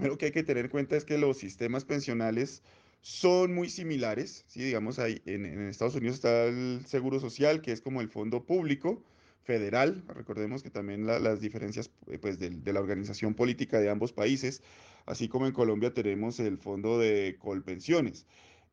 primero que hay que tener en cuenta es que los sistemas pensionales son muy similares, ¿sí? Digamos, ahí en, en Estados Unidos está el Seguro Social, que es como el fondo público federal, recordemos que también la- las diferencias eh, pues, del- de, la organización política de ambos países, así como en Colombia tenemos el fondo de Colpensiones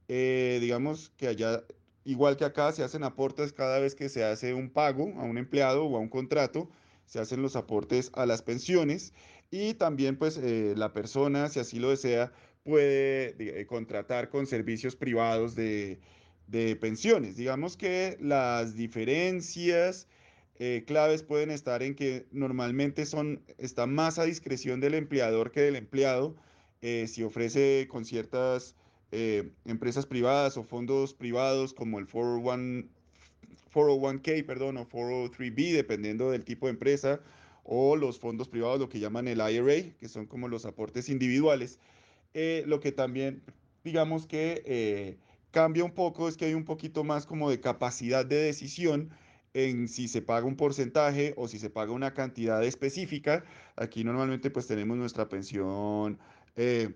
eh, digamos que allá, igual que acá, se hacen aportes cada vez que se hace un pago a un empleado o a un contrato, se hacen los aportes a las pensiones y también pues eh, la persona, si así lo desea, puede eh, contratar con servicios privados de, de pensiones. Digamos que las diferencias eh, claves pueden estar en que normalmente son, está más a discreción del empleador que del empleado, si ofrece con ciertas empresas privadas o fondos privados como el 401, 401k, perdón, o 403b, dependiendo del tipo de empresa, o los fondos privados, lo que llaman el IRA, que son como los aportes individuales. Eh, lo que también, digamos que eh, cambia un poco es que hay un poquito más como de capacidad de decisión en si se paga un porcentaje o si se paga una cantidad específica. Aquí normalmente pues tenemos nuestra pensión. eh,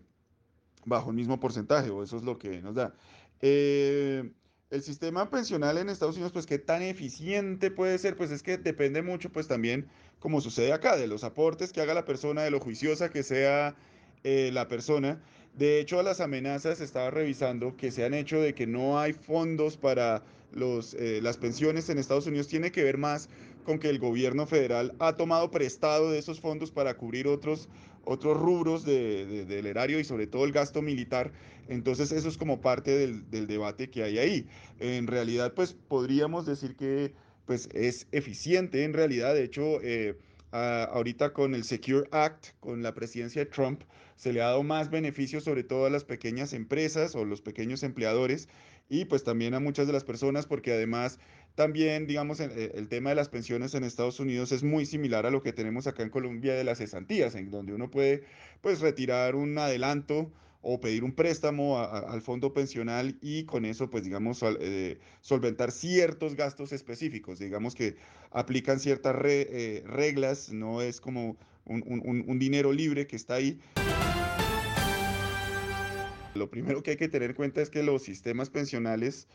bajo el mismo porcentaje, o eso es lo que nos da. Eh, el sistema pensional en Estados Unidos, pues qué tan eficiente puede ser, pues es que depende mucho, pues también, como sucede acá, de los aportes que haga la persona, de lo juiciosa que sea eh, la persona. De hecho, las amenazas estaba revisando que se han hecho de que no hay fondos para los, eh, las pensiones en Estados Unidos, tiene que ver más con que el gobierno federal ha tomado prestado de esos fondos para cubrir otros otros rubros de, de, del erario y sobre todo el gasto militar. Entonces eso es como parte del, del, debate que hay ahí. En realidad, pues podríamos decir que pues, es eficiente en realidad. De hecho, eh, a, ahorita con el Secure Act, con la presidencia de Trump, se le ha dado más beneficios sobre todo a las pequeñas empresas o los pequeños empleadores y pues también a muchas de las personas porque además también, digamos, el, el, tema de las pensiones en Estados Unidos es muy similar a lo que tenemos acá en Colombia de las cesantías, en donde uno puede, pues, retirar un adelanto o pedir un préstamo al fondo pensional y con eso, pues, digamos, eh, solventar ciertos gastos específicos. Digamos que aplican ciertas re, eh, reglas, no es como un, un dinero libre que está ahí. Lo primero que hay que tener en cuenta es que los sistemas pensionales